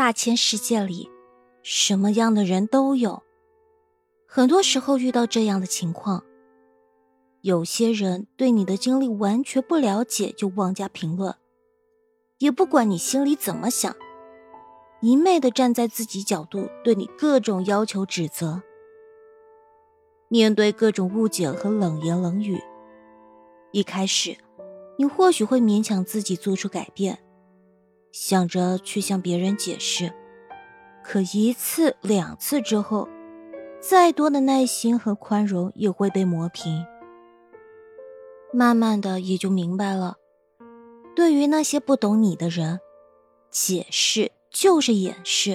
大千世界里，什么样的人都有。很多时候遇到这样的情况，有些人对你的经历完全不了解，就妄加评论，也不管你心里怎么想，一昧的站在自己角度对你各种要求指责。面对各种误解和冷言冷语，一开始，你或许会勉强自己做出改变。想着去向别人解释，可一次两次之后，再多的耐心和宽容也会被磨平。慢慢的也就明白了，对于那些不懂你的人，解释就是掩饰；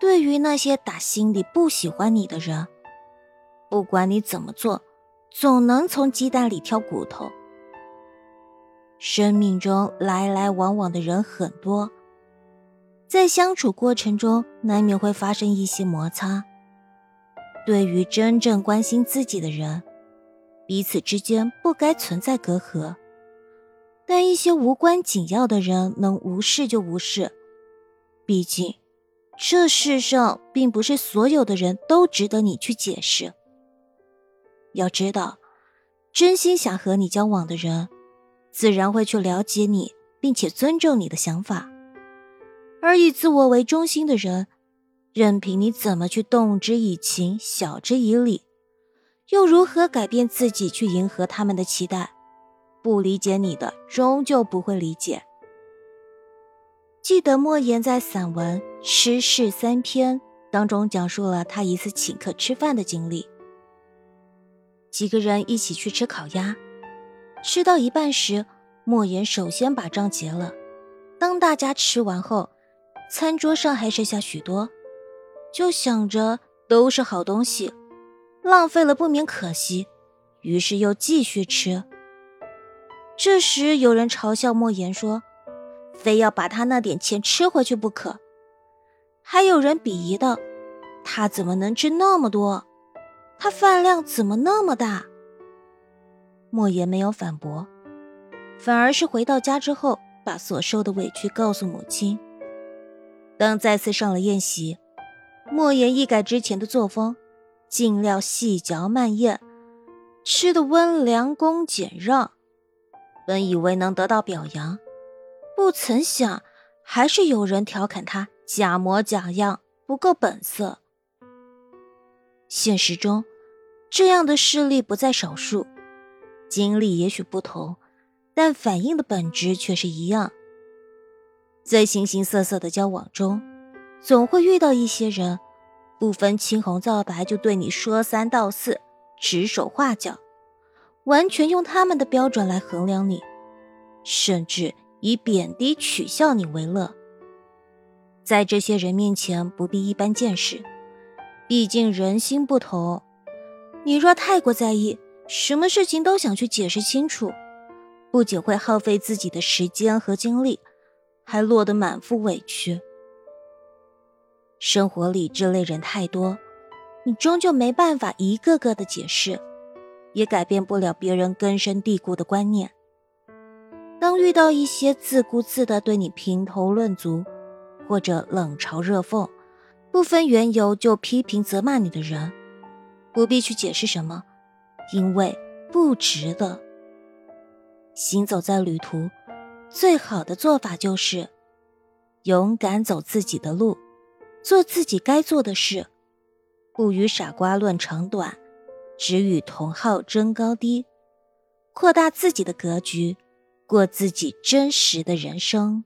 对于那些打心里不喜欢你的人，不管你怎么做，总能从鸡蛋里挑骨头。生命中来来往往的人很多，在相处过程中难免会发生一些摩擦。对于真正关心自己的人，彼此之间不该存在隔阂。但一些无关紧要的人能无视就无视，毕竟这世上并不是所有的人都值得你去解释。要知道，真心想和你交往的人。自然会去了解你，并且尊重你的想法，而以自我为中心的人，任凭你怎么去动之以情、晓之以理，又如何改变自己去迎合他们的期待？不理解你的，终究不会理解。记得莫言在散文《吃事三篇》当中讲述了他一次请客吃饭的经历，几个人一起去吃烤鸭。吃到一半时，莫言首先把账结了。当大家吃完后，餐桌上还剩下许多，就想着都是好东西，浪费了不免可惜，于是又继续吃。这时有人嘲笑莫言说：“非要把他那点钱吃回去不可。”还有人鄙夷道：“他怎么能吃那么多？他饭量怎么那么大？”莫言没有反驳，反而是回到家之后，把所受的委屈告诉母亲。当再次上了宴席，莫言一改之前的作风，尽量细嚼慢咽，吃的温良恭俭让。本以为能得到表扬，不曾想还是有人调侃他假模假样，不够本色。现实中，这样的事例不在少数。经历也许不同，但反应的本质却是一样。在形形色色的交往中，总会遇到一些人，不分青红皂白就对你说三道四、指手画脚，完全用他们的标准来衡量你，甚至以贬低、取笑你为乐。在这些人面前，不必一般见识，毕竟人心不同。你若太过在意，什么事情都想去解释清楚，不仅会耗费自己的时间和精力，还落得满腹委屈。生活里这类人太多，你终究没办法一个个的解释，也改变不了别人根深蒂固的观念。当遇到一些自顾自的对你评头论足，或者冷嘲热讽，不分缘由就批评责骂你的人，不必去解释什么。因为不值得。行走在旅途，最好的做法就是勇敢走自己的路，做自己该做的事，不与傻瓜论长短，只与同好争高低，扩大自己的格局，过自己真实的人生。